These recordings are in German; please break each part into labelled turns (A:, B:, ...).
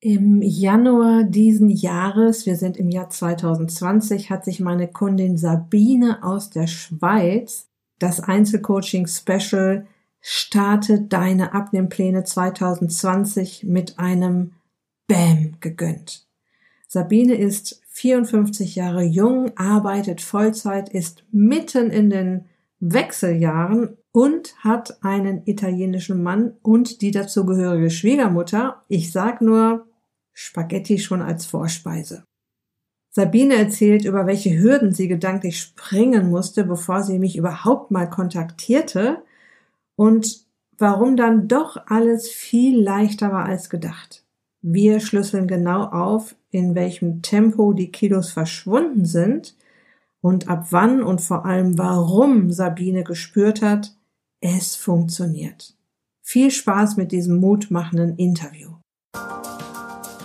A: Im Januar diesen Jahres, wir sind im Jahr 2020, hat sich meine Kundin Sabine aus der Schweiz das Einzelcoaching Special Starte deine Abnehmpläne 2020 mit einem Bam gegönnt. Sabine ist 54 Jahre jung, arbeitet Vollzeit, ist mitten in den Wechseljahren und hat einen italienischen Mann und die dazugehörige Schwiegermutter. Ich sag nur Spaghetti schon als Vorspeise. Sabine erzählt, über welche Hürden sie gedanklich springen musste, bevor sie mich überhaupt mal kontaktierte und warum dann doch alles viel leichter war als gedacht. Wir schlüsseln genau auf, in welchem Tempo die Kilos verschwunden sind und ab wann und vor allem warum Sabine gespürt hat, es funktioniert. Viel Spaß mit diesem mutmachenden Interview.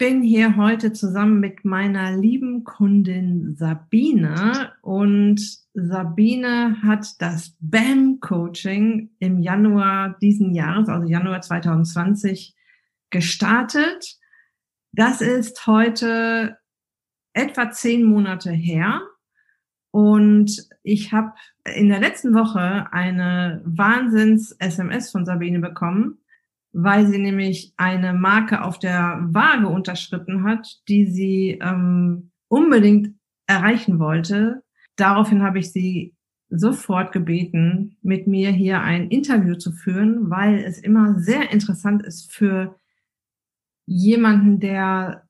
A: Bin hier heute zusammen mit meiner lieben Kundin Sabine. Und Sabine hat das BAM Coaching im Januar diesen Jahres, also Januar 2020 gestartet. Das ist heute etwa zehn Monate her. Und ich habe in der letzten Woche eine Wahnsinns-SMS von Sabine bekommen weil sie nämlich eine Marke auf der Waage unterschritten hat, die sie ähm, unbedingt erreichen wollte. Daraufhin habe ich sie sofort gebeten, mit mir hier ein Interview zu führen, weil es immer sehr interessant ist für jemanden, der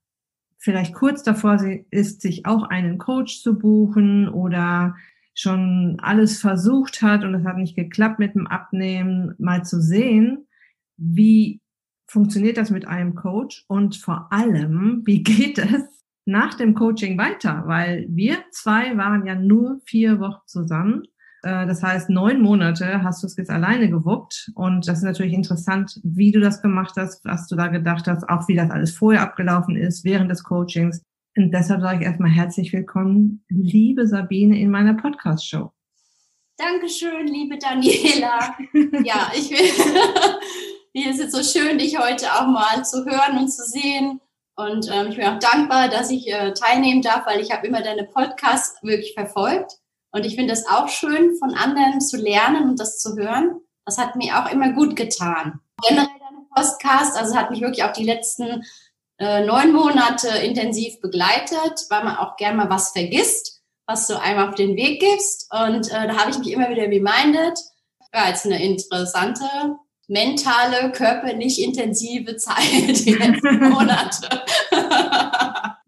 A: vielleicht kurz davor ist, sich auch einen Coach zu buchen oder schon alles versucht hat und es hat nicht geklappt mit dem Abnehmen, mal zu sehen, wie funktioniert das mit einem Coach und vor allem, wie geht es nach dem Coaching weiter? Weil wir zwei waren ja nur vier Wochen zusammen. Äh, das heißt, neun Monate hast du es jetzt alleine gewuppt. Und das ist natürlich interessant, wie du das gemacht hast, was du da gedacht hast, auch wie das alles vorher abgelaufen ist, während des Coachings. Und deshalb sage ich erstmal herzlich willkommen, liebe Sabine, in meiner Podcast-Show.
B: Dankeschön, liebe Daniela. ja, ich will, mir ist es so schön, dich heute auch mal zu hören und zu sehen. Und ähm, ich bin auch dankbar, dass ich äh, teilnehmen darf, weil ich habe immer deine Podcasts wirklich verfolgt. Und ich finde es auch schön, von anderen zu lernen und das zu hören. Das hat mir auch immer gut getan. Generell deine Podcast, also hat mich wirklich auch die letzten äh, neun Monate intensiv begleitet, weil man auch gern mal was vergisst, was du einem auf den Weg gibst. Und äh, da habe ich mich immer wieder reminded. Ja, als eine interessante mentale, körperlich intensive Zeit die letzten Monate.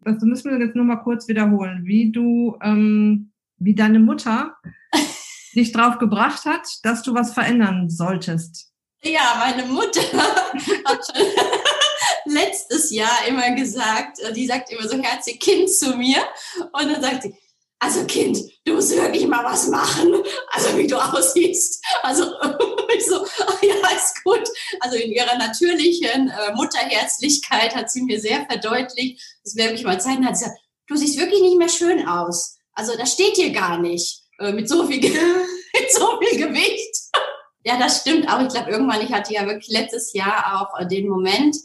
A: das müssen wir jetzt nur mal kurz wiederholen, wie du, ähm, wie deine Mutter dich drauf gebracht hat, dass du was verändern solltest.
B: Ja, meine Mutter hat schon letztes Jahr immer gesagt, äh, die sagt immer so herzlich Kind zu mir und dann sagt sie, also Kind, du musst wirklich mal was machen, also wie du aussiehst. Also ich so, ja, ist gut. Also in ihrer natürlichen äh, Mutterherzlichkeit hat sie mir sehr verdeutlicht, das werde ich mal zeigen, hat sie gesagt, du siehst wirklich nicht mehr schön aus. Also das steht dir gar nicht äh, mit, so viel, mit so viel Gewicht. ja, das stimmt auch. Ich glaube, irgendwann, ich hatte ja wirklich letztes Jahr auch äh, den Moment,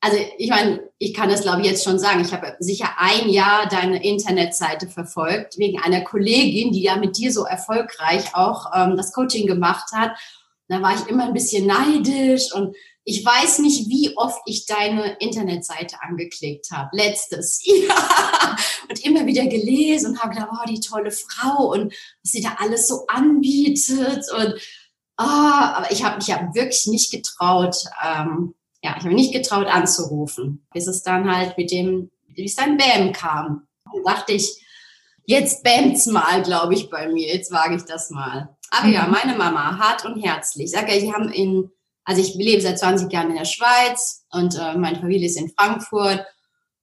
B: also ich meine, ich kann das glaube ich jetzt schon sagen. Ich habe sicher ein Jahr deine Internetseite verfolgt wegen einer Kollegin, die ja mit dir so erfolgreich auch ähm, das Coaching gemacht hat. Da war ich immer ein bisschen neidisch und ich weiß nicht, wie oft ich deine Internetseite angeklickt habe. Letztes Jahr. Und immer wieder gelesen und habe gedacht, oh, die tolle Frau und was sie da alles so anbietet. Und oh, aber ich habe mich ja wirklich nicht getraut, ähm, ja, ich habe mich nicht getraut anzurufen, bis es dann halt mit dem, wie es dann Bäm kam. Dann dachte ich, jetzt bämt's mal, glaube ich, bei mir. Jetzt wage ich das mal. Aber mhm. ja, meine Mama, hart und herzlich. Sag ja, die haben in Also ich lebe seit 20 Jahren in der Schweiz und äh, meine Familie ist in Frankfurt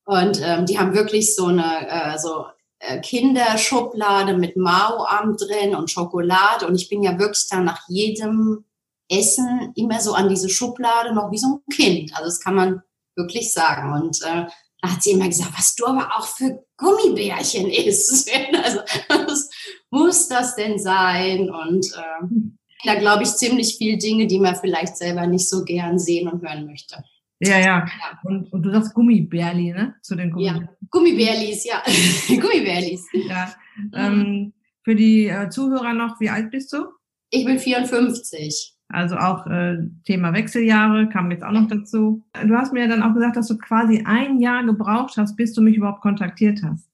B: und ähm, die haben wirklich so eine äh, so äh, Kinderschublade mit Mao-Arm drin und Schokolade und ich bin ja wirklich dann nach jedem Essen immer so an diese Schublade noch wie so ein Kind. Also das kann man wirklich sagen und äh, da hat sie immer gesagt, was du aber auch für Gummibärchen isst. Also was muss das denn sein? Und äh, da glaube ich ziemlich viel Dinge, die man vielleicht selber nicht so gern sehen und hören möchte.
A: Ja, ja. Und, und, du sagst Gummibärli, ne? Zu den
B: Gummibärlis. Ja, Gummibärlis, ja. Gummibärlis.
A: Ja. Ähm, für die äh, Zuhörer noch, wie alt bist du?
B: Ich bin 54.
A: Also auch äh, Thema Wechseljahre kam jetzt auch noch dazu. Du hast mir dann auch gesagt, dass du quasi ein Jahr gebraucht hast, bis du mich überhaupt kontaktiert hast.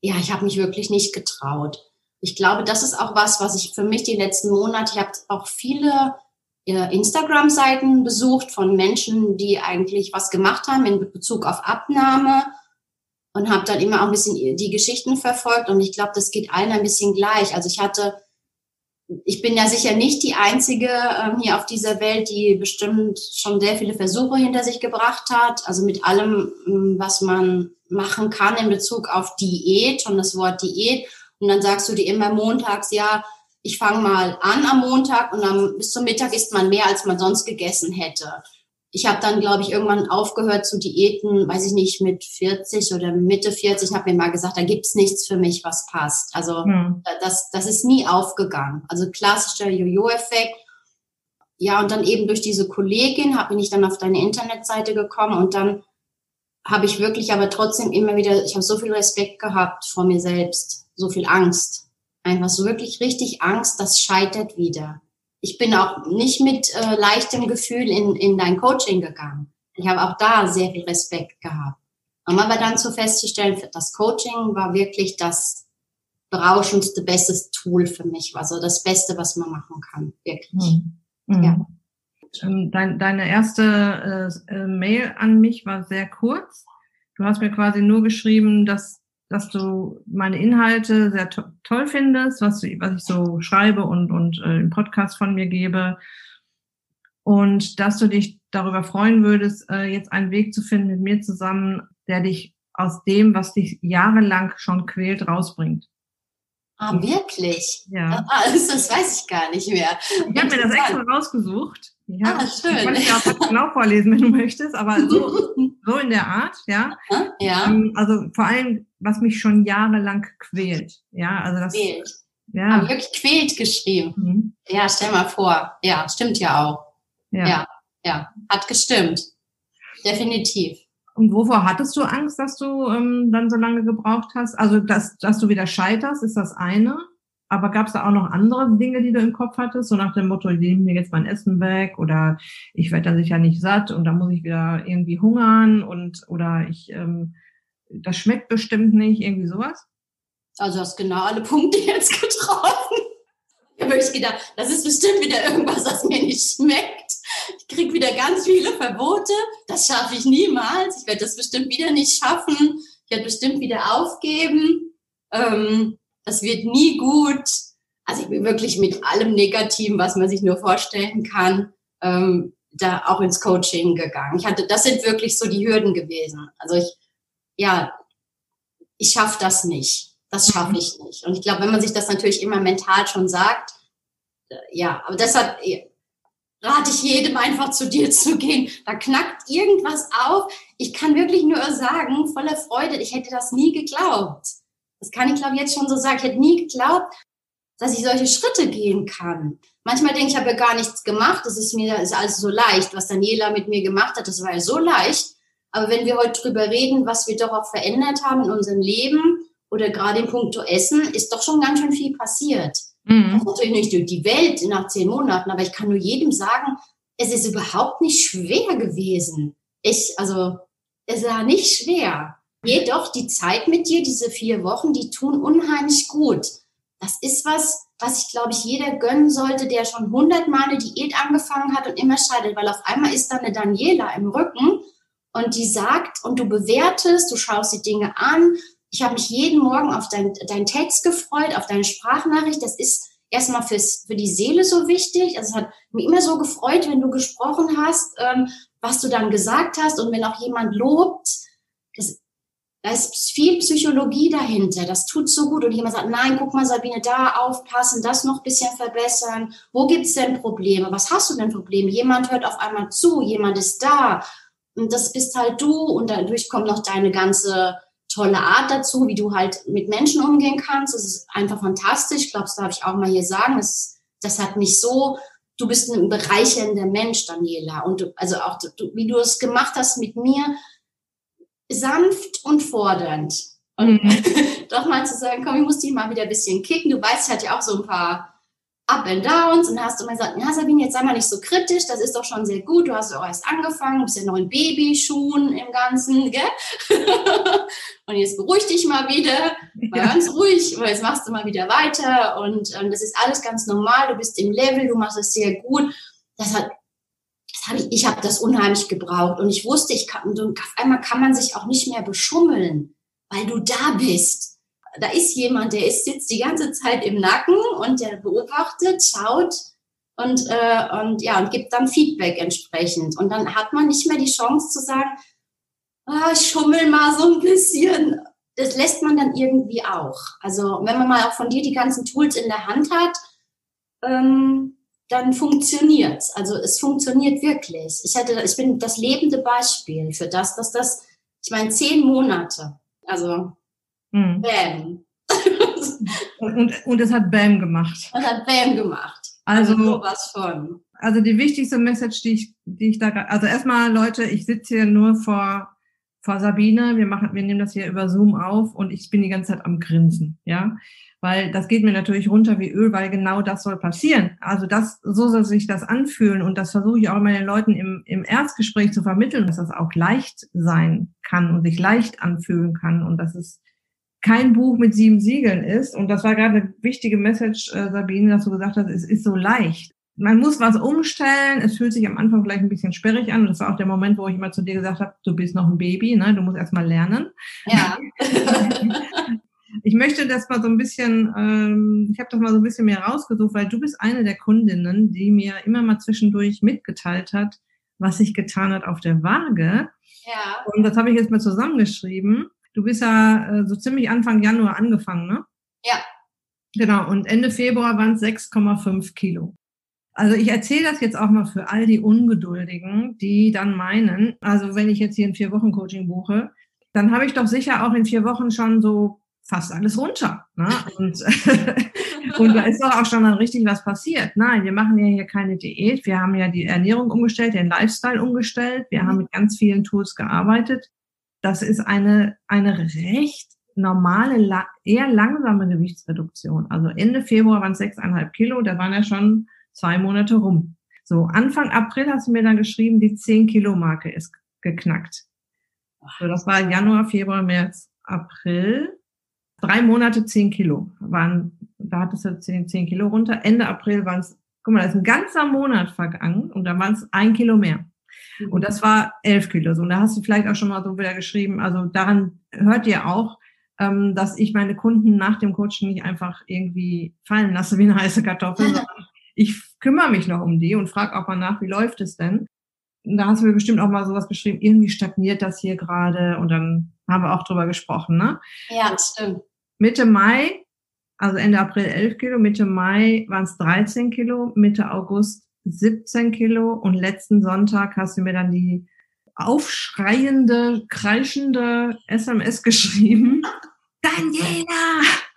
B: Ja, ich habe mich wirklich nicht getraut. Ich glaube, das ist auch was, was ich für mich die letzten Monate, ich habe auch viele äh, Instagram-Seiten besucht von Menschen, die eigentlich was gemacht haben in Bezug auf Abnahme und habe dann immer auch ein bisschen die Geschichten verfolgt und ich glaube, das geht allen ein bisschen gleich. Also ich hatte ich bin ja sicher nicht die einzige ähm, hier auf dieser Welt, die bestimmt schon sehr viele Versuche hinter sich gebracht hat. Also mit allem, ähm, was man machen kann in Bezug auf Diät und das Wort Diät. Und dann sagst du dir immer montags, ja, ich fange mal an am Montag und dann bis zum Mittag isst man mehr, als man sonst gegessen hätte ich habe dann, glaube ich, irgendwann aufgehört zu Diäten, weiß ich nicht, mit 40 oder Mitte 40, habe mir mal gesagt, da gibt's nichts für mich, was passt. Also mhm. das, das ist nie aufgegangen. Also klassischer Jojo-Effekt. Ja, und dann eben durch diese Kollegin hab, bin ich dann auf deine Internetseite gekommen und dann habe ich wirklich aber trotzdem immer wieder, ich habe so viel Respekt gehabt vor mir selbst, so viel Angst. Einfach so wirklich richtig Angst, das scheitert wieder ich bin auch nicht mit äh, leichtem Gefühl in, in dein Coaching gegangen. Ich habe auch da sehr viel Respekt gehabt. Um aber dann zu festzustellen, das Coaching war wirklich das berauschendste, beste Tool für mich. Also das Beste, was man machen kann, wirklich. Mhm. Ja.
A: Ähm, dein, deine erste äh, Mail an mich war sehr kurz. Du hast mir quasi nur geschrieben, dass dass du meine Inhalte sehr to toll findest, was, was ich so schreibe und, und äh, im Podcast von mir gebe. Und dass du dich darüber freuen würdest, äh, jetzt einen Weg zu finden mit mir zusammen, der dich aus dem, was dich jahrelang schon quält, rausbringt.
B: Ah, wirklich?
A: Ja.
B: Ah, das, das weiß ich gar nicht mehr.
A: Ich habe mir das extra rausgesucht. Ja, ah, schön. Ich kann ich auch genau vorlesen, wenn du möchtest, aber so, so in der Art, ja.
B: Ja.
A: Ähm, also vor allem, was mich schon jahrelang quält. Ja, also das.
B: Quält. Ja. Haben wirklich quält geschrieben. Mhm. Ja, stell mal vor. Ja, stimmt ja auch. Ja. ja, ja, hat gestimmt. Definitiv.
A: Und wovor hattest du Angst, dass du ähm, dann so lange gebraucht hast? Also, dass, dass du wieder scheiterst, ist das eine. Aber gab es da auch noch andere Dinge, die du im Kopf hattest? So nach dem Motto, ich nehme mir jetzt mein Essen weg oder ich werde da sicher nicht satt und dann muss ich wieder irgendwie hungern und oder ich ähm, das schmeckt bestimmt nicht, irgendwie sowas?
B: Also hast genau alle Punkte jetzt getroffen. Ich habe wirklich gedacht, das ist bestimmt wieder irgendwas, was mir nicht schmeckt. Ich kriege wieder ganz viele Verbote. Das schaffe ich niemals. Ich werde das bestimmt wieder nicht schaffen. Ich werde bestimmt wieder aufgeben. Ähm, das wird nie gut. Also ich bin wirklich mit allem Negativen, was man sich nur vorstellen kann, ähm, da auch ins Coaching gegangen. Ich hatte, das sind wirklich so die Hürden gewesen. Also ich, ja, ich schaffe das nicht. Das schaffe mhm. ich nicht. Und ich glaube, wenn man sich das natürlich immer mental schon sagt, äh, ja, aber deshalb rate ich jedem einfach zu dir zu gehen. Da knackt irgendwas auf. Ich kann wirklich nur sagen, voller Freude, ich hätte das nie geglaubt. Das kann ich, glaube ich, jetzt schon so sagen. Ich hätte nie geglaubt, dass ich solche Schritte gehen kann. Manchmal denke ich, ich habe ja gar nichts gemacht. Das ist mir ist alles so leicht. Was Daniela mit mir gemacht hat, das war ja so leicht. Aber wenn wir heute drüber reden, was wir doch auch verändert haben in unserem Leben oder gerade in puncto Essen, ist doch schon ganz schön viel passiert. Mhm. natürlich nicht durch die Welt nach zehn Monaten, aber ich kann nur jedem sagen, es ist überhaupt nicht schwer gewesen. Ich, also, es war nicht schwer. Jedoch die Zeit mit dir, diese vier Wochen, die tun unheimlich gut. Das ist was, was ich glaube ich jeder gönnen sollte, der schon hundertmal eine Diät angefangen hat und immer scheidet, weil auf einmal ist da eine Daniela im Rücken und die sagt und du bewertest, du schaust die Dinge an. Ich habe mich jeden Morgen auf deinen dein Text gefreut, auf deine Sprachnachricht. Das ist erstmal fürs, für die Seele so wichtig. Also es hat mich immer so gefreut, wenn du gesprochen hast, ähm, was du dann gesagt hast und wenn auch jemand lobt. Da ist viel Psychologie dahinter. Das tut so gut. Und jemand sagt, nein, guck mal, Sabine, da aufpassen, das noch ein bisschen verbessern. Wo gibt's denn Probleme? Was hast du denn Probleme? Jemand hört auf einmal zu, jemand ist da. Und das bist halt du. Und dadurch kommt noch deine ganze tolle Art dazu, wie du halt mit Menschen umgehen kannst. Das ist einfach fantastisch. Ich glaube, das darf ich auch mal hier sagen. Das, das hat mich so, du bist ein bereichernder Mensch, Daniela. Und du, also auch, du, wie du es gemacht hast mit mir, sanft und fordernd. Und mhm. doch mal zu sagen, komm, ich muss dich mal wieder ein bisschen kicken. Du weißt, ich hatte ja auch so ein paar Up and Downs und dann hast du mal gesagt, na Sabine, jetzt sei mal nicht so kritisch, das ist doch schon sehr gut, du hast ja auch erst angefangen, du bist ja noch in Babyschuhen im Ganzen, gell? und jetzt beruhig dich mal wieder, mal ja. ganz ruhig, weil jetzt machst du mal wieder weiter und ähm, das ist alles ganz normal, du bist im Level, du machst es sehr gut. Das hat, das hab ich, ich habe das unheimlich gebraucht und ich wusste, ich kann, und auf einmal kann man sich auch nicht mehr beschummeln, weil du da bist da ist jemand, der ist, sitzt die ganze Zeit im Nacken und der beobachtet, schaut und, äh, und, ja, und gibt dann Feedback entsprechend. Und dann hat man nicht mehr die Chance zu sagen, ah, schummel mal so ein bisschen. Das lässt man dann irgendwie auch. Also wenn man mal auch von dir die ganzen Tools in der Hand hat, ähm, dann funktioniert's. Also es funktioniert wirklich. Ich hätte, ich bin das lebende Beispiel für das, dass das, ich meine, zehn Monate. Also Mhm. Bam.
A: und, und es hat Bam gemacht.
B: Es hat Bam gemacht.
A: Also, also sowas von. Also die wichtigste Message, die ich, die ich da, also erstmal Leute, ich sitze hier nur vor, vor Sabine, wir machen, wir nehmen das hier über Zoom auf und ich bin die ganze Zeit am Grinsen, ja weil das geht mir natürlich runter wie Öl, weil genau das soll passieren. Also das, so soll sich das anfühlen und das versuche ich auch meinen Leuten im, im Erstgespräch zu vermitteln, dass das auch leicht sein kann und sich leicht anfühlen kann und dass es kein Buch mit sieben Siegeln ist. Und das war gerade eine wichtige Message, äh, Sabine, dass du gesagt hast, es ist so leicht. Man muss was umstellen. Es fühlt sich am Anfang vielleicht ein bisschen sperrig an. Und das war auch der Moment, wo ich immer zu dir gesagt habe, du bist noch ein Baby, ne? du musst erst mal lernen.
B: Ja.
A: ich möchte das mal so ein bisschen, ähm, ich habe das mal so ein bisschen mehr rausgesucht, weil du bist eine der Kundinnen, die mir immer mal zwischendurch mitgeteilt hat, was sich getan hat auf der Waage.
B: Ja.
A: Und das habe ich jetzt mal zusammengeschrieben. Du bist ja äh, so ziemlich Anfang Januar angefangen, ne?
B: Ja.
A: Genau, und Ende Februar waren es 6,5 Kilo. Also ich erzähle das jetzt auch mal für all die Ungeduldigen, die dann meinen, also wenn ich jetzt hier ein Vier-Wochen-Coaching buche, dann habe ich doch sicher auch in vier Wochen schon so fast alles runter. Ne? Und, und da ist doch auch schon mal richtig was passiert. Nein, wir machen ja hier keine Diät. Wir haben ja die Ernährung umgestellt, den Lifestyle umgestellt. Wir haben mit ganz vielen Tools gearbeitet. Das ist eine, eine recht normale, eher langsame Gewichtsreduktion. Also Ende Februar waren es sechseinhalb Kilo, da waren ja schon zwei Monate rum. So, Anfang April hast du mir dann geschrieben, die 10 Kilo Marke ist geknackt. So, das war Januar, Februar, März, April. Drei Monate 10 Kilo waren, da hattest du 10, 10 Kilo runter. Ende April waren es, guck mal, da ist ein ganzer Monat vergangen und da waren es ein Kilo mehr. Und das war elf Kilo. So, und da hast du vielleicht auch schon mal so wieder geschrieben. Also daran hört ihr auch, ähm, dass ich meine Kunden nach dem Coaching nicht einfach irgendwie fallen lasse wie eine heiße Kartoffel, sondern ich kümmere mich noch um die und frage auch mal nach, wie läuft es denn? Und da hast du mir bestimmt auch mal sowas geschrieben, irgendwie stagniert das hier gerade und dann haben wir auch drüber gesprochen, ne?
B: Ja, stimmt.
A: Mitte Mai, also Ende April 11 Kilo, Mitte Mai waren es 13 Kilo, Mitte August 17 Kilo und letzten Sonntag hast du mir dann die aufschreiende, kreischende SMS geschrieben. Daniela!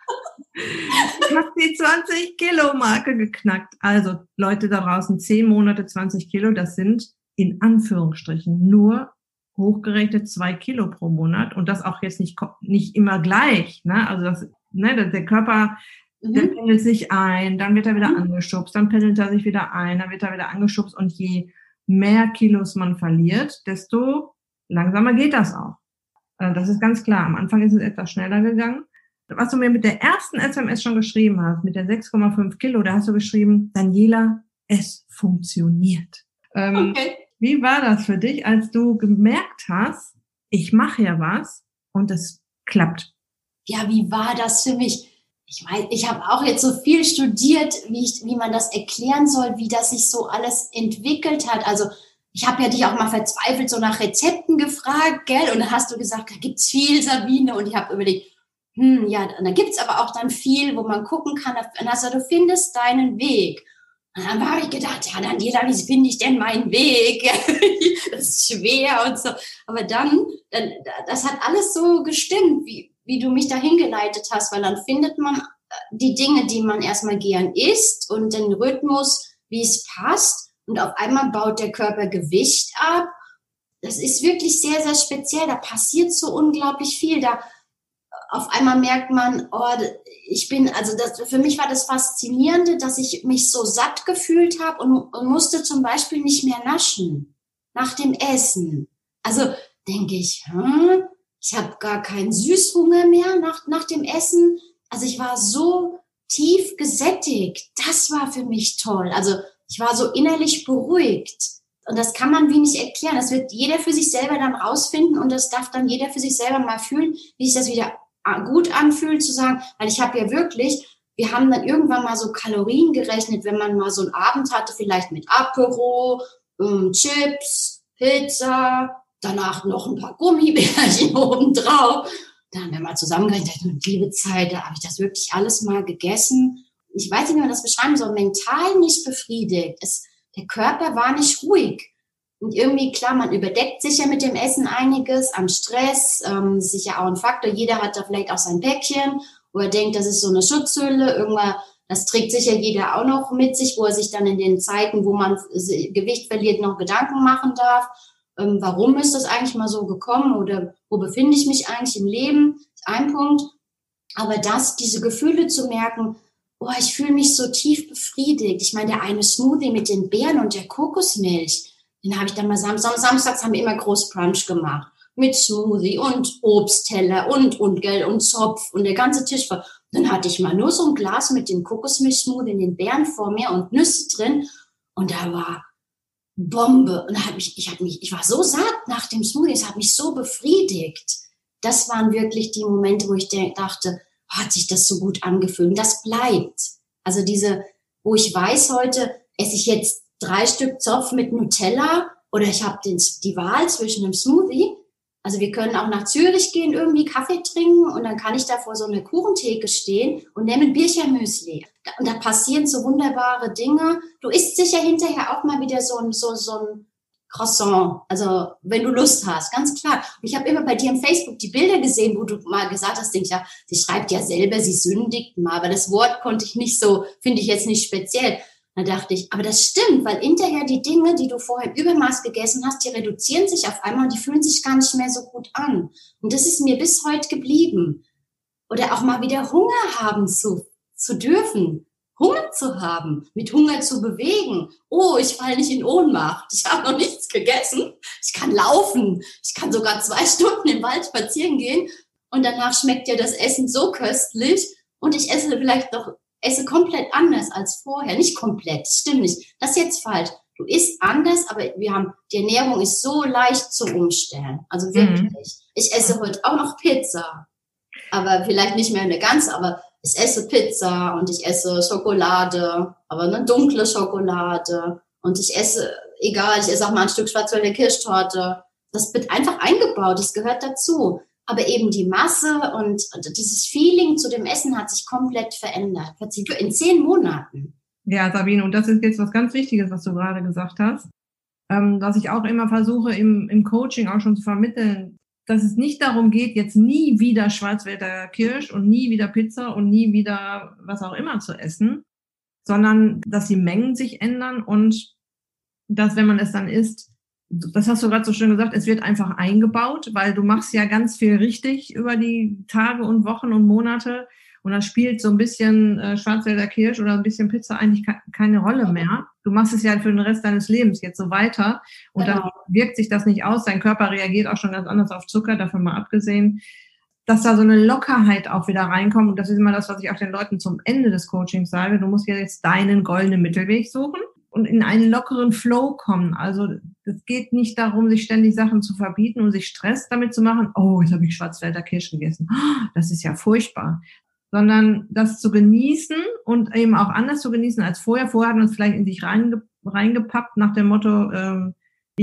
A: Ich habe die 20 Kilo Marke geknackt. Also Leute da draußen, 10 Monate 20 Kilo, das sind in Anführungsstrichen nur hochgerechnet zwei Kilo pro Monat und das auch jetzt nicht, nicht immer gleich. Ne? Also das, ne, der Körper Mhm. Dann pendelt sich ein, dann wird er wieder mhm. angeschubst, dann pendelt er sich wieder ein, dann wird er wieder angeschubst und je mehr Kilos man verliert, desto langsamer geht das auch. Äh, das ist ganz klar. Am Anfang ist es etwas schneller gegangen. Was du mir mit der ersten SMS schon geschrieben hast, mit der 6,5 Kilo, da hast du geschrieben, Daniela, es funktioniert. Ähm, okay. Wie war das für dich, als du gemerkt hast, ich mache ja was und es klappt?
B: Ja, wie war das für mich? ich weiß, ich habe auch jetzt so viel studiert, wie, ich, wie man das erklären soll, wie das sich so alles entwickelt hat. Also ich habe ja dich auch mal verzweifelt so nach Rezepten gefragt, gell? Und dann hast du gesagt, da gibt's viel, Sabine. Und ich habe überlegt, hm, ja, da gibt's aber auch dann viel, wo man gucken kann. Also du findest deinen Weg. Und dann habe ich gedacht, ja, dann jeder, wie finde ich denn meinen Weg? das ist schwer und so. Aber dann, dann, das hat alles so gestimmt, wie, wie du mich da hingeleitet hast, weil dann findet man äh, die Dinge, die man erstmal gern isst und den Rhythmus, wie es passt. Und auf einmal baut der Körper Gewicht ab. Das ist wirklich sehr, sehr speziell. Da passiert so unglaublich viel. Da auf einmal merkt man, oh, ich bin, also das, für mich war das Faszinierende, dass ich mich so satt gefühlt habe und, und musste zum Beispiel nicht mehr naschen nach dem Essen. Also denke ich, hm, ich habe gar keinen Süßhunger mehr nach, nach dem Essen. Also ich war so tief gesättigt. Das war für mich toll. Also ich war so innerlich beruhigt. Und das kann man wie nicht erklären. Das wird jeder für sich selber dann rausfinden und das darf dann jeder für sich selber mal fühlen, wie sich das wieder gut anfühlt, zu sagen, weil ich habe ja wirklich, wir haben dann irgendwann mal so Kalorien gerechnet, wenn man mal so einen Abend hatte, vielleicht mit Apero, ähm, Chips, Pizza, danach noch ein paar Gummibärchen oben drauf. Da haben wir mal zusammengerechnet, liebe Zeit, da habe ich das wirklich alles mal gegessen. Ich weiß nicht, wie man das beschreiben soll, mental nicht befriedigt. Es, der Körper war nicht ruhig. Und irgendwie, klar, man überdeckt sich ja mit dem Essen einiges an Stress, ähm, sicher auch ein Faktor. Jeder hat da vielleicht auch sein Päckchen, wo er denkt, das ist so eine Schutzhülle. Irgendwann, das trägt sicher jeder auch noch mit sich, wo er sich dann in den Zeiten, wo man Gewicht verliert, noch Gedanken machen darf ähm, warum ist das eigentlich mal so gekommen oder wo befinde ich mich eigentlich im Leben, ein Punkt. Aber das, diese Gefühle zu merken, oh, ich fühle mich so tief befriedigt. Ich meine, der eine Smoothie mit den Beeren und der Kokosmilch, den habe ich dann mal Samstag, samstags haben wir immer groß Brunch gemacht. Mit Smoothie und Obstteller und, und, gell, und Zopf und der ganze Tisch voll. Dann hatte ich mal nur so ein Glas mit dem Kokosmilch-Smoothie in den Beeren vor mir und Nüsse drin. Und da war Bombe. Und hab mich, ich, hab mich, ich war so satt nach dem Smoothie, es hat mich so befriedigt. Das waren wirklich die Momente, wo ich dachte, hat sich das so gut angefühlt. Und das bleibt. Also diese, wo ich weiß heute, esse ich jetzt drei Stück Zopf mit Nutella oder ich habe die Wahl zwischen einem Smoothie also wir können auch nach Zürich gehen, irgendwie Kaffee trinken und dann kann ich da vor so einer Kuchentheke stehen und nehme ein Bierchen-Müsli. Und da passieren so wunderbare Dinge. Du isst sicher hinterher auch mal wieder so ein, so, so ein Croissant, also wenn du Lust hast, ganz klar. Und ich habe immer bei dir im Facebook die Bilder gesehen, wo du mal gesagt hast, denk ich, ja, sie schreibt ja selber, sie sündigt mal, aber das Wort konnte ich nicht so, finde ich jetzt nicht speziell. Da dachte ich, aber das stimmt, weil hinterher die Dinge, die du vorher im Übermaß gegessen hast, die reduzieren sich auf einmal und die fühlen sich gar nicht mehr so gut an. Und das ist mir bis heute geblieben. Oder auch mal wieder Hunger haben zu, zu dürfen. Hunger zu haben, mit Hunger zu bewegen. Oh, ich falle nicht in Ohnmacht. Ich habe noch nichts gegessen. Ich kann laufen. Ich kann sogar zwei Stunden im Wald spazieren gehen. Und danach schmeckt dir das Essen so köstlich. Und ich esse vielleicht noch esse komplett anders als vorher. Nicht komplett, stimmt nicht. Das ist jetzt falsch. Du isst anders, aber wir haben, die Ernährung ist so leicht zum Umstellen. Also mhm. wirklich. Mhm. Ich esse heute auch noch Pizza. Aber vielleicht nicht mehr eine ganze, aber ich esse Pizza und ich esse Schokolade, aber eine dunkle Schokolade. Und ich esse, egal, ich esse auch mal ein Stück Schwarzwälder Kirschtorte. Das wird einfach eingebaut, das gehört dazu aber eben die Masse und dieses Feeling zu dem Essen hat sich komplett verändert. In zehn Monaten.
A: Ja, Sabine, und das ist jetzt was ganz Wichtiges, was du gerade gesagt hast, ähm, was ich auch immer versuche im, im Coaching auch schon zu vermitteln, dass es nicht darum geht, jetzt nie wieder Schwarzwälder Kirsch und nie wieder Pizza und nie wieder was auch immer zu essen, sondern dass die Mengen sich ändern und dass, wenn man es dann isst, das hast du gerade so schön gesagt, es wird einfach eingebaut, weil du machst ja ganz viel richtig über die Tage und Wochen und Monate und dann spielt so ein bisschen äh, Schwarzwälder Kirsch oder ein bisschen Pizza eigentlich keine Rolle mehr. Du machst es ja für den Rest deines Lebens jetzt so weiter und genau. dann wirkt sich das nicht aus. Dein Körper reagiert auch schon ganz anders auf Zucker, davon mal abgesehen, dass da so eine Lockerheit auch wieder reinkommt. Und das ist immer das, was ich auch den Leuten zum Ende des Coachings sage. Du musst ja jetzt deinen goldenen Mittelweg suchen und in einen lockeren Flow kommen. Also es geht nicht darum, sich ständig Sachen zu verbieten und sich Stress damit zu machen. Oh, jetzt habe ich Schwarzwälder Kirsch gegessen. Das ist ja furchtbar. sondern das zu genießen und eben auch anders zu genießen als vorher. Vorher hat man es vielleicht in sich reinge reingepappt nach dem Motto, ähm,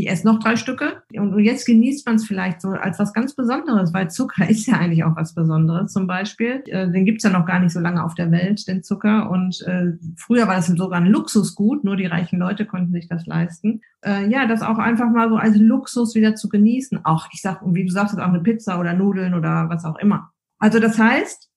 A: ich esse noch drei Stücke. Und jetzt genießt man es vielleicht so als was ganz Besonderes, weil Zucker ist ja eigentlich auch was Besonderes zum Beispiel. Äh, den gibt's ja noch gar nicht so lange auf der Welt, den Zucker. Und äh, früher war das sogar ein Luxusgut, nur die reichen Leute konnten sich das leisten. Äh, ja, das auch einfach mal so als Luxus wieder zu genießen. Auch, ich sag, wie du sagst, auch eine Pizza oder Nudeln oder was auch immer. Also das heißt,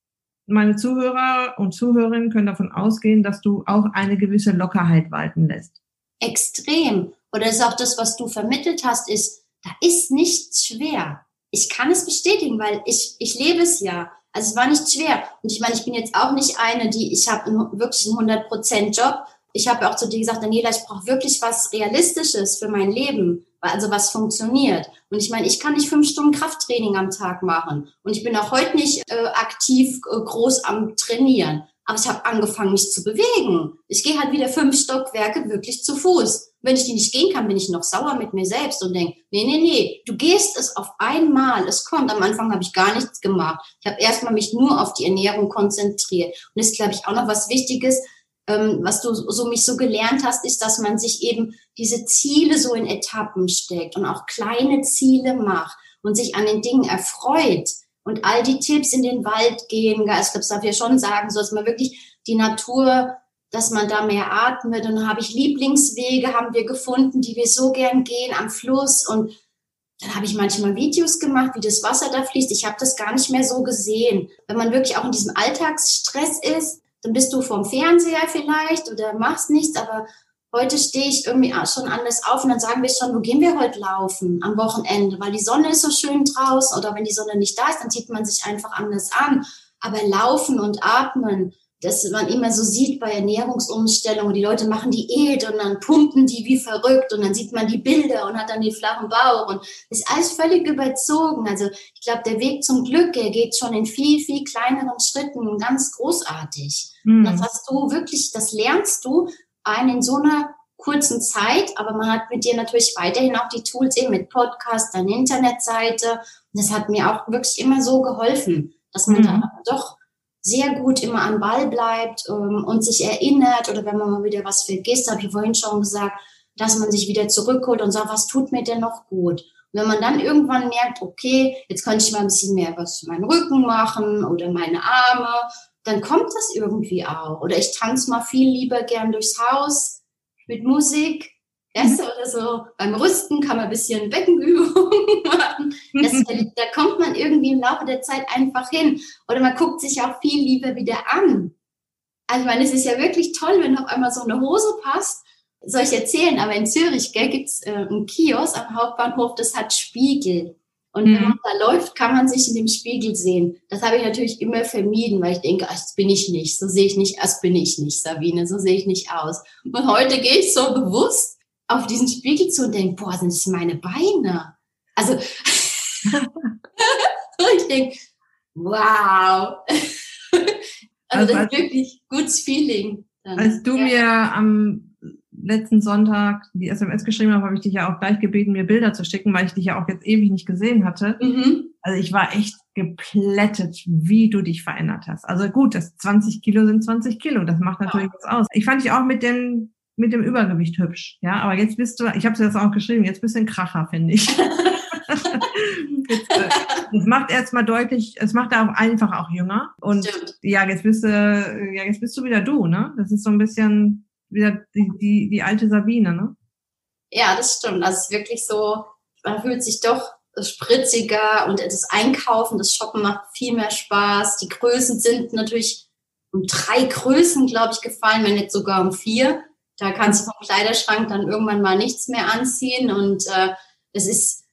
A: meine Zuhörer und Zuhörerinnen können davon ausgehen, dass du auch eine gewisse Lockerheit walten lässt.
B: Extrem oder ist auch das, was du vermittelt hast, ist, da ist nichts schwer. Ich kann es bestätigen, weil ich, ich lebe es ja. Also es war nicht schwer. Und ich meine, ich bin jetzt auch nicht eine, die, ich habe wirklich einen 100% Job. Ich habe auch zu dir gesagt, Daniela, ich brauche wirklich was Realistisches für mein Leben, also was funktioniert. Und ich meine, ich kann nicht fünf Stunden Krafttraining am Tag machen. Und ich bin auch heute nicht äh, aktiv äh, groß am Trainieren. Aber ich habe angefangen, mich zu bewegen. Ich gehe halt wieder fünf Stockwerke wirklich zu Fuß. Wenn ich die nicht gehen kann, bin ich noch sauer mit mir selbst und denke, nee, nee, nee, du gehst es auf einmal, es kommt. Am Anfang habe ich gar nichts gemacht. Ich habe erstmal mich nur auf die Ernährung konzentriert. Und das ist, glaube ich, auch noch was Wichtiges, ähm, was du so mich so gelernt hast, ist, dass man sich eben diese Ziele so in Etappen steckt und auch kleine Ziele macht und sich an den Dingen erfreut und all die Tipps in den Wald gehen, ich glaube, darf ich ja schon sagen, so dass man wirklich die Natur dass man da mehr atmet. Und dann habe ich Lieblingswege, haben wir gefunden, die wir so gern gehen am Fluss. Und dann habe ich manchmal Videos gemacht, wie das Wasser da fließt. Ich habe das gar nicht mehr so gesehen. Wenn man wirklich auch in diesem Alltagsstress ist, dann bist du vorm Fernseher vielleicht oder machst nichts, aber heute stehe ich irgendwie schon anders auf und dann sagen wir schon, wo gehen wir heute laufen am Wochenende, weil die Sonne ist so schön draußen oder wenn die Sonne nicht da ist, dann zieht man sich einfach anders an. Aber laufen und atmen, dass man immer so sieht bei Ernährungsumstellungen, die Leute machen Diät und dann pumpen die wie verrückt und dann sieht man die Bilder und hat dann den flachen Bauch und ist alles völlig überzogen. Also ich glaube, der Weg zum Glück, er geht schon in viel, viel kleineren Schritten ganz großartig. Mhm. Das hast du wirklich, das lernst du einen in so einer kurzen Zeit, aber man hat mit dir natürlich weiterhin auch die Tools eben mit Podcast, deine Internetseite. Und das hat mir auch wirklich immer so geholfen, dass man mhm. da doch sehr gut immer am Ball bleibt ähm, und sich erinnert oder wenn man mal wieder was vergisst, habe ich vorhin schon gesagt, dass man sich wieder zurückholt und sagt, was tut mir denn noch gut? Und wenn man dann irgendwann merkt, okay, jetzt könnte ich mal ein bisschen mehr was für meinen Rücken machen oder meine Arme, dann kommt das irgendwie auch. Oder ich tanze mal viel lieber gern durchs Haus mit Musik Weißt du, oder so beim Rüsten kann man ein bisschen Beckenübungen machen. Das, da kommt man irgendwie im Laufe der Zeit einfach hin. Oder man guckt sich auch viel lieber wieder an. Also ich meine, es ist ja wirklich toll, wenn auf einmal so eine Hose passt. Soll ich erzählen, aber in Zürich gibt es äh, einen Kiosk am Hauptbahnhof, das hat Spiegel. Und mhm. wenn man da läuft, kann man sich in dem Spiegel sehen. Das habe ich natürlich immer vermieden, weil ich denke, ach, das bin ich nicht. So sehe ich nicht, das bin ich nicht, Sabine. So sehe ich nicht aus. Und heute gehe ich so bewusst auf diesen Spiegel zu und denke, boah, sind das meine Beine? Also, ich denke, wow. also, das ist wirklich gutes Feeling.
A: Dann. Als du ja. mir am letzten Sonntag die SMS geschrieben hast, habe ich dich ja auch gleich gebeten, mir Bilder zu schicken, weil ich dich ja auch jetzt ewig nicht gesehen hatte. Mhm. Also ich war echt geplättet, wie du dich verändert hast. Also gut, das 20 Kilo sind 20 Kilo, das macht natürlich ja. was aus. Ich fand dich auch mit den mit dem Übergewicht hübsch. Ja, aber jetzt bist du, ich habe es jetzt auch geschrieben, jetzt bist du ein Kracher, finde ich. jetzt, äh, das macht erstmal deutlich, es macht auch einfach auch jünger. Und Stimmt. ja, jetzt bist du, ja, jetzt bist du wieder du, ne? Das ist so ein bisschen wieder die, die, die alte Sabine, ne?
B: Ja, das stimmt. Das ist wirklich so, man fühlt sich doch spritziger und das Einkaufen, das Shoppen macht viel mehr Spaß. Die Größen sind natürlich um drei Größen, glaube ich, gefallen, wenn nicht sogar um vier. Da kannst du vom Kleiderschrank dann irgendwann mal nichts mehr anziehen. Und äh, es ist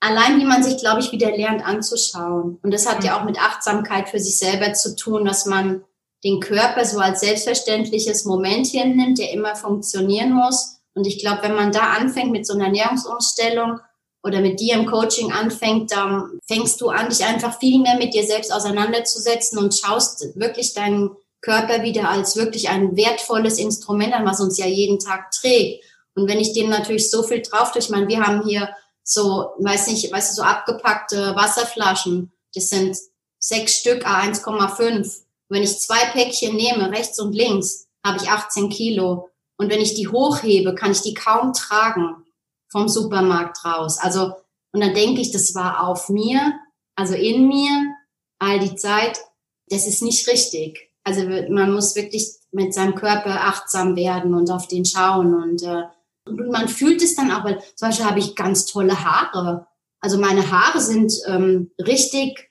B: allein, wie man sich, glaube ich, wieder lernt anzuschauen. Und das hat ja auch mit Achtsamkeit für sich selber zu tun, dass man den Körper so als selbstverständliches Moment hinnimmt, der immer funktionieren muss. Und ich glaube, wenn man da anfängt mit so einer Ernährungsumstellung oder mit dir im Coaching anfängt, dann fängst du an, dich einfach viel mehr mit dir selbst auseinanderzusetzen und schaust wirklich deinen Körper wieder als wirklich ein wertvolles Instrument an, was uns ja jeden Tag trägt. Und wenn ich dem natürlich so viel drauf tue, ich meine, wir haben hier so, weiß nicht, weißt du, so abgepackte Wasserflaschen. Das sind sechs Stück, A1,5. Wenn ich zwei Päckchen nehme, rechts und links, habe ich 18 Kilo. Und wenn ich die hochhebe, kann ich die kaum tragen vom Supermarkt raus. Also, und dann denke ich, das war auf mir, also in mir, all die Zeit. Das ist nicht richtig. Also man muss wirklich mit seinem Körper achtsam werden und auf den schauen und, äh, und man fühlt es dann auch, weil zum Beispiel habe ich ganz tolle Haare. Also meine Haare sind ähm, richtig,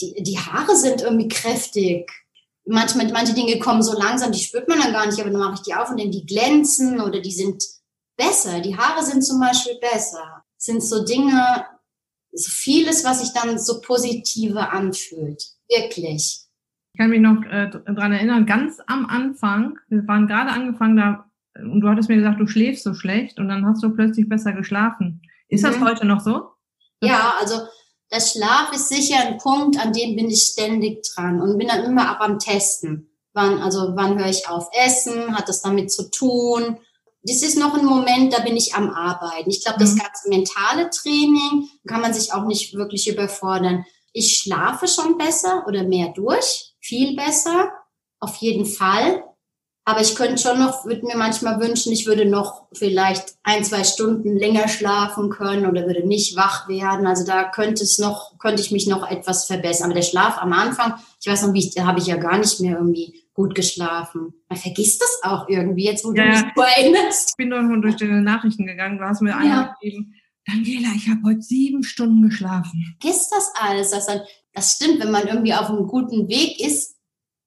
B: die, die Haare sind irgendwie kräftig. Manchmal, manche Dinge kommen so langsam, die spürt man dann gar nicht, aber dann mache ich die auf und dann die glänzen oder die sind besser. Die Haare sind zum Beispiel besser. sind so Dinge, so vieles, was sich dann so positive anfühlt. Wirklich.
A: Ich kann mich noch äh, dran erinnern, ganz am Anfang, wir waren gerade angefangen da, und du hattest mir gesagt, du schläfst so schlecht und dann hast du plötzlich besser geschlafen. Ist mhm. das heute noch so?
B: Ja, also der Schlaf ist sicher ein Punkt, an dem bin ich ständig dran und bin dann immer ab am Testen. Wann, also wann höre ich auf Essen? Hat das damit zu tun? Das ist noch ein Moment, da bin ich am Arbeiten. Ich glaube, das mhm. ganze mentale Training kann man sich auch nicht wirklich überfordern. Ich schlafe schon besser oder mehr durch viel besser, auf jeden Fall. Aber ich könnte schon noch, würde mir manchmal wünschen, ich würde noch vielleicht ein, zwei Stunden länger schlafen können oder würde nicht wach werden. Also da könnte es noch, könnte ich mich noch etwas verbessern. Aber der Schlaf am Anfang, ich weiß noch, wie ich, da habe ich ja gar nicht mehr irgendwie gut geschlafen. Man vergisst das auch irgendwie, jetzt wo ja, du mich so erinnerst.
A: Ich bin doch schon durch deine Nachrichten gegangen, du hast mir ja. gegeben. Daniela, ich habe heute sieben Stunden geschlafen.
B: Vergisst das alles. Das, dann, das stimmt, wenn man irgendwie auf einem guten Weg ist,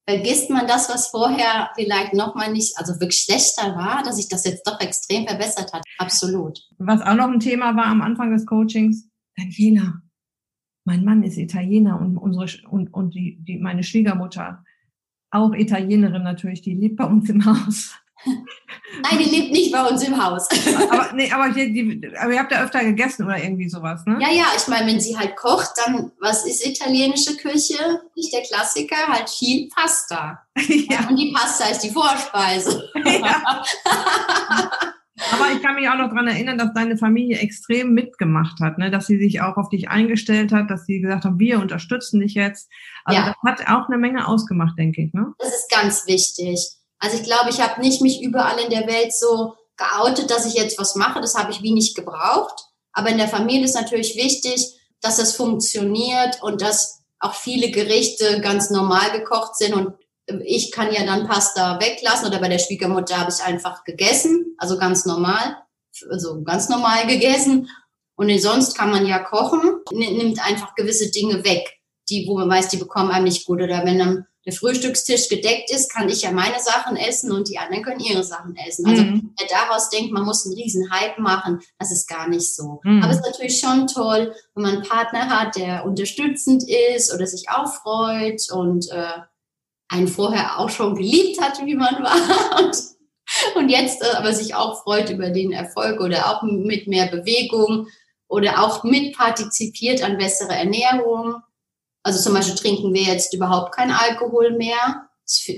B: vergisst man das, was vorher vielleicht nochmal nicht, also wirklich schlechter war, dass sich das jetzt doch extrem verbessert hat. Absolut.
A: Was auch noch ein Thema war am Anfang des Coachings, Daniela, mein Mann ist Italiener und unsere und, und die, die, meine Schwiegermutter, auch Italienerin natürlich, die lebt bei uns im Haus.
B: Nein, die lebt nicht bei uns im Haus.
A: aber, nee, aber, die, die, aber ihr habt ja öfter gegessen oder irgendwie sowas, ne?
B: Ja, ja, ich meine, wenn sie halt kocht, dann, was ist italienische Küche? Nicht der Klassiker, halt viel Pasta. Ja. Und die Pasta ist die Vorspeise. Ja.
A: Aber ich kann mich auch noch dran erinnern, dass deine Familie extrem mitgemacht hat, ne? dass sie sich auch auf dich eingestellt hat, dass sie gesagt haben, wir unterstützen dich jetzt. Also ja. das hat auch eine Menge ausgemacht, denke ich. Ne?
B: Das ist ganz wichtig. Also ich glaube, ich habe nicht mich überall in der Welt so geoutet, dass ich jetzt was mache. Das habe ich wie nicht gebraucht. Aber in der Familie ist natürlich wichtig, dass das funktioniert und dass auch viele Gerichte ganz normal gekocht sind und ich kann ja dann Pasta weglassen oder bei der Schwiegermutter habe ich einfach gegessen, also ganz normal, also ganz normal gegessen. Und sonst kann man ja kochen, nimmt einfach gewisse Dinge weg, die, wo man weiß, die bekommen einem nicht gut. Oder wenn dann der Frühstückstisch gedeckt ist, kann ich ja meine Sachen essen und die anderen können ihre Sachen essen. Also mhm. wer daraus denkt, man muss einen riesen Hype machen, das ist gar nicht so. Mhm. Aber es ist natürlich schon toll, wenn man einen Partner hat, der unterstützend ist oder sich auch freut und äh, einen vorher auch schon geliebt hat, wie man war. Und, und jetzt äh, aber sich auch freut über den Erfolg oder auch mit mehr Bewegung oder auch mitpartizipiert an bessere Ernährung also zum Beispiel trinken wir jetzt überhaupt kein Alkohol mehr,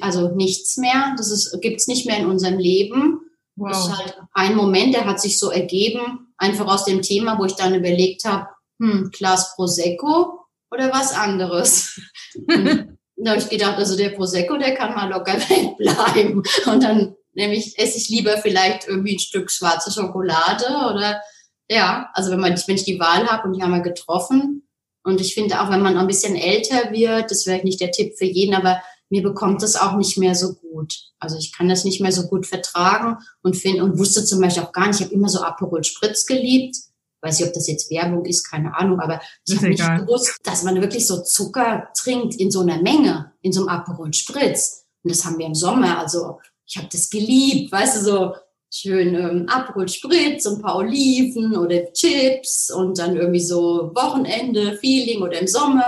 B: also nichts mehr. Das gibt es nicht mehr in unserem Leben. Wow. Das ist halt ein Moment, der hat sich so ergeben, einfach aus dem Thema, wo ich dann überlegt habe, hm, Glas Prosecco oder was anderes. da habe ich gedacht, also der Prosecco, der kann mal locker wegbleiben. Und dann nämlich esse ich lieber vielleicht irgendwie ein Stück schwarze Schokolade oder ja, also wenn man wenn ich die Wahl habe und die haben wir getroffen, und ich finde auch, wenn man ein bisschen älter wird, das wäre nicht der Tipp für jeden, aber mir bekommt das auch nicht mehr so gut. Also ich kann das nicht mehr so gut vertragen und finde und wusste zum Beispiel auch gar nicht, ich habe immer so Aperol Spritz geliebt. Weiß nicht, ob das jetzt Werbung ist, keine Ahnung, aber ich habe nicht gewusst, dass man wirklich so Zucker trinkt in so einer Menge, in so einem Aperol Spritz. Und das haben wir im Sommer, also ich habe das geliebt, weißt du, so schön ähm, Aperol Spritz und ein paar Oliven oder Chips und dann irgendwie so Wochenende, Feeling oder im Sommer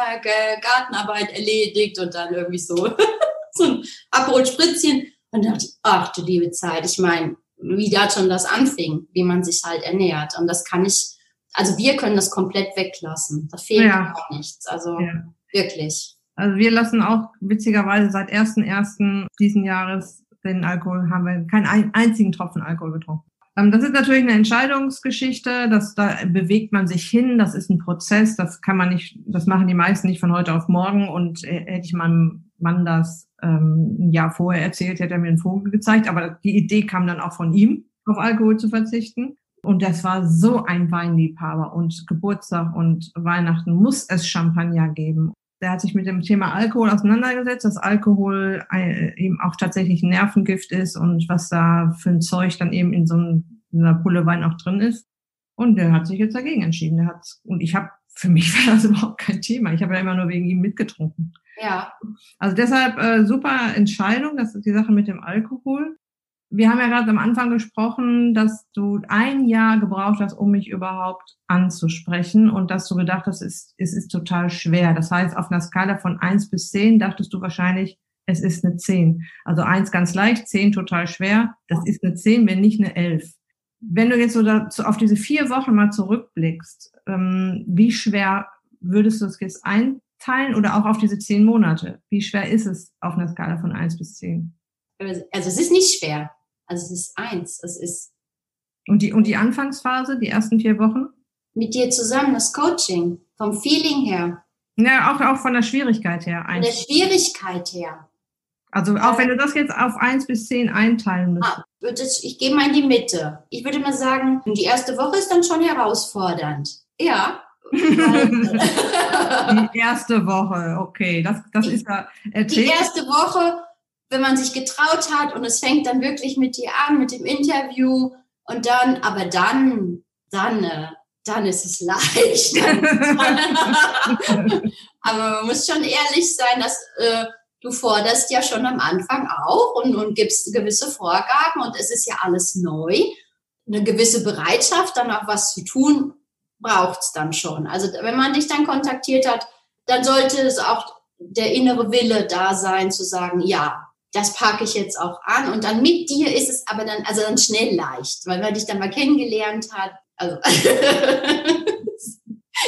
B: Gartenarbeit erledigt und dann irgendwie so, so ein Aperol Spritzchen. Und dann dachte ich, ach du liebe Zeit, ich meine, wie da schon das anfing, wie man sich halt ernährt. Und das kann ich, also wir können das komplett weglassen. Da fehlt ja. auch nichts. Also ja. wirklich.
A: Also wir lassen auch witzigerweise seit 1.1. diesen Jahres den Alkohol haben wir keinen einzigen Tropfen Alkohol getrunken. Ähm, das ist natürlich eine Entscheidungsgeschichte, das, da bewegt man sich hin, das ist ein Prozess, das kann man nicht, das machen die meisten nicht von heute auf morgen und äh, hätte ich meinem Mann das ähm, ein Jahr vorher erzählt, hätte er mir einen Vogel gezeigt, aber die Idee kam dann auch von ihm, auf Alkohol zu verzichten. Und das war so ein Weinliebhaber und Geburtstag und Weihnachten muss es Champagner geben. Der hat sich mit dem Thema Alkohol auseinandergesetzt, dass Alkohol äh, eben auch tatsächlich ein Nervengift ist und was da für ein Zeug dann eben in so einer Pulle Wein auch drin ist. Und der hat sich jetzt dagegen entschieden. Der hat, und ich habe, für mich war das überhaupt kein Thema. Ich habe ja immer nur wegen ihm mitgetrunken.
B: Ja.
A: Also deshalb äh, super Entscheidung, das ist die Sache mit dem Alkohol. Wir haben ja gerade am Anfang gesprochen, dass du ein Jahr gebraucht hast, um mich überhaupt anzusprechen und dass du gedacht hast, es, es ist total schwer. Das heißt, auf einer Skala von eins bis zehn dachtest du wahrscheinlich, es ist eine zehn. Also eins ganz leicht, zehn total schwer. Das ist eine zehn, wenn nicht eine elf. Wenn du jetzt so dazu, auf diese vier Wochen mal zurückblickst, ähm, wie schwer würdest du es jetzt einteilen oder auch auf diese zehn Monate? Wie schwer ist es auf einer Skala von eins bis zehn?
B: Also es ist nicht schwer. Also es ist eins. Es ist.
A: Und die, und die Anfangsphase, die ersten vier Wochen?
B: Mit dir zusammen das Coaching, vom Feeling her.
A: Ja, auch, auch von der Schwierigkeit her.
B: Von der Schwierigkeit her.
A: Also auch wenn du das jetzt auf eins bis zehn einteilen
B: müsstest. Ah, ich gehe mal in die Mitte. Ich würde mal sagen, die erste Woche ist dann schon herausfordernd. Ja.
A: die erste Woche, okay. Das, das
B: die,
A: ist
B: ja. Die erste Woche wenn man sich getraut hat und es fängt dann wirklich mit dir an, mit dem Interview und dann, aber dann, dann, äh, dann ist es leicht. aber man muss schon ehrlich sein, dass äh, du forderst ja schon am Anfang auch und, und gibst gewisse Vorgaben und es ist ja alles neu. Eine gewisse Bereitschaft, dann auch was zu tun, braucht es dann schon. Also wenn man dich dann kontaktiert hat, dann sollte es auch der innere Wille da sein, zu sagen, ja, das packe ich jetzt auch an. Und dann mit dir ist es aber dann, also dann schnell leicht, weil man dich dann mal kennengelernt hat. Also,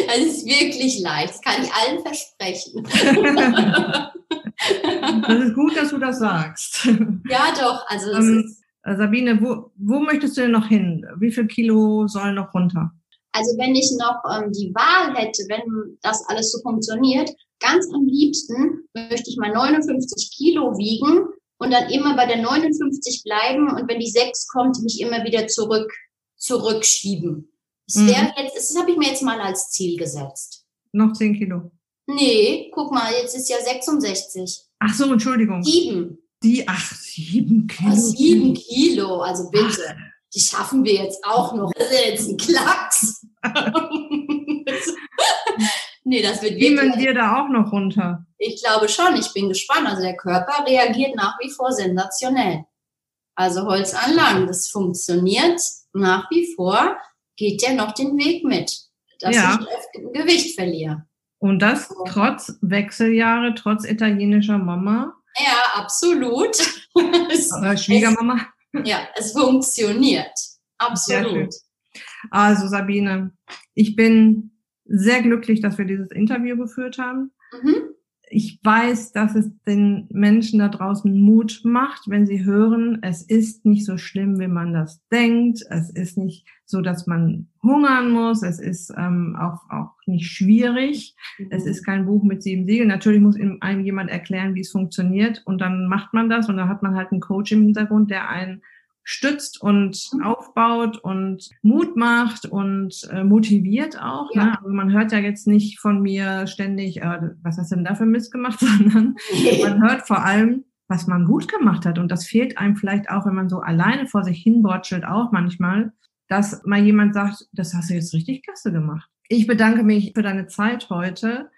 B: das ist wirklich leicht. Das kann ich allen versprechen.
A: das ist gut, dass du das sagst.
B: Ja, doch. Also, ähm, ist
A: Sabine, wo, wo möchtest du denn noch hin? Wie viel Kilo soll noch runter?
B: Also wenn ich noch ähm, die Wahl hätte, wenn das alles so funktioniert, ganz am liebsten möchte ich mal 59 Kilo wiegen und dann immer bei der 59 bleiben und wenn die 6 kommt, mich immer wieder zurück, zurückschieben. Das mhm. wäre jetzt, das habe ich mir jetzt mal als Ziel gesetzt.
A: Noch 10 Kilo.
B: Nee, guck mal, jetzt ist ja 66.
A: Ach so, Entschuldigung.
B: Sieben.
A: Die, ach, sieben Kilo.
B: Sieben Kilo, also bitte. Ach. Die schaffen wir jetzt auch noch. Das ist jetzt ein Klacks. nee, das wird
A: Nehmen wir da auch noch runter?
B: Ich glaube schon. Ich bin gespannt. Also der Körper reagiert nach wie vor sensationell. Also Holz an Lang, das funktioniert nach wie vor. Geht der noch den Weg mit, dass ja. ich Gewicht verliere.
A: Und das trotz Wechseljahre, trotz italienischer Mama?
B: Ja, absolut.
A: Schwiegermama?
B: Es, ja, es funktioniert. Absolut.
A: Also Sabine, ich bin sehr glücklich, dass wir dieses Interview geführt haben. Mhm. Ich weiß, dass es den Menschen da draußen Mut macht, wenn sie hören, es ist nicht so schlimm, wie man das denkt. Es ist nicht so, dass man hungern muss. Es ist ähm, auch, auch nicht schwierig. Mhm. Es ist kein Buch mit sieben Siegeln. Natürlich muss einem jemand erklären, wie es funktioniert. Und dann macht man das und dann hat man halt einen Coach im Hintergrund, der einen stützt und mhm. aufbaut und Mut macht und äh, motiviert auch. Ja. Ne? Also man hört ja jetzt nicht von mir ständig, äh, was hast du denn da für Mist gemacht, sondern man hört vor allem, was man gut gemacht hat. Und das fehlt einem vielleicht auch, wenn man so alleine vor sich hin bordschelt, auch manchmal, dass mal jemand sagt, das hast du jetzt richtig klasse gemacht. Ich bedanke mich für deine Zeit heute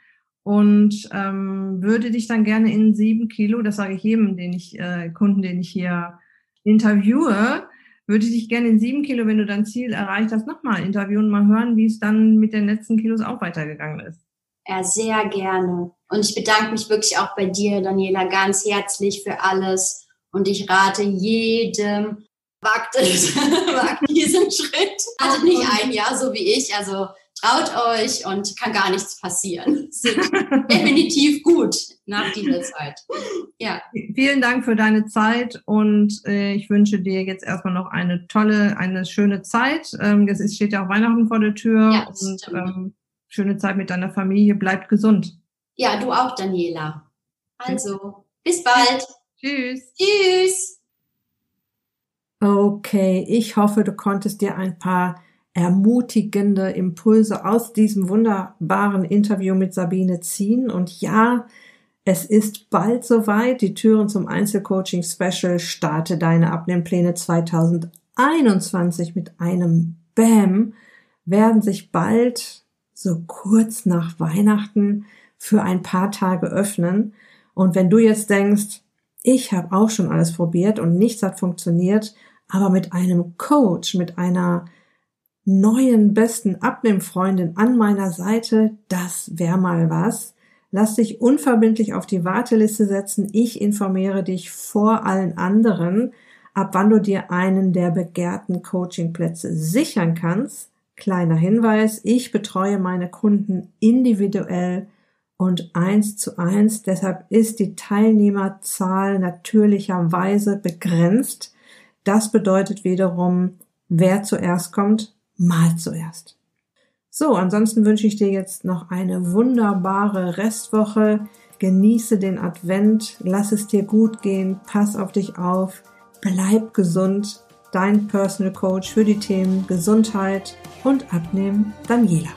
A: und ähm, würde dich dann gerne in sieben Kilo, das sage ich jedem, den ich, äh, Kunden, den ich hier interviewe, würde ich dich gerne in sieben Kilo, wenn du dein Ziel erreicht hast, nochmal interviewen, mal hören, wie es dann mit den letzten Kilos auch weitergegangen ist.
B: Ja, sehr gerne. Und ich bedanke mich wirklich auch bei dir, Daniela, ganz herzlich für alles. Und ich rate jedem, wagt es, wagt diesen Schritt. Hattet nicht ein Jahr so wie ich, also traut euch und kann gar nichts passieren. Sind definitiv gut nach dieser Zeit. Ja.
A: Vielen Dank für deine Zeit und äh, ich wünsche dir jetzt erstmal noch eine tolle, eine schöne Zeit. Ähm, es steht ja auch Weihnachten vor der Tür ja, und ähm, schöne Zeit mit deiner Familie. Bleibt gesund.
B: Ja, du auch, Daniela. Also. Bis bald.
A: Tschüss.
B: Tschüss.
A: Okay, ich hoffe, du konntest dir ein paar ermutigende Impulse aus diesem wunderbaren Interview mit Sabine ziehen. Und ja, es ist bald soweit. Die Türen zum Einzelcoaching Special starte deine Abnehmpläne 2021 mit einem Bam werden sich bald so kurz nach Weihnachten für ein paar Tage öffnen. Und wenn du jetzt denkst, ich habe auch schon alles probiert und nichts hat funktioniert, aber mit einem Coach, mit einer neuen besten Abnehmfreundin an meiner Seite, das wäre mal was. Lass dich unverbindlich auf die Warteliste setzen. Ich informiere dich vor allen anderen, ab wann du dir einen der begehrten Coachingplätze sichern kannst. Kleiner Hinweis, ich betreue meine Kunden individuell und eins zu eins. Deshalb ist die Teilnehmerzahl natürlicherweise begrenzt. Das bedeutet wiederum, wer zuerst kommt, mal zuerst. So, ansonsten wünsche ich dir jetzt noch eine wunderbare Restwoche. Genieße den Advent, lass es dir gut gehen, pass auf dich auf, bleib gesund. Dein Personal Coach für die Themen Gesundheit und Abnehmen, Daniela.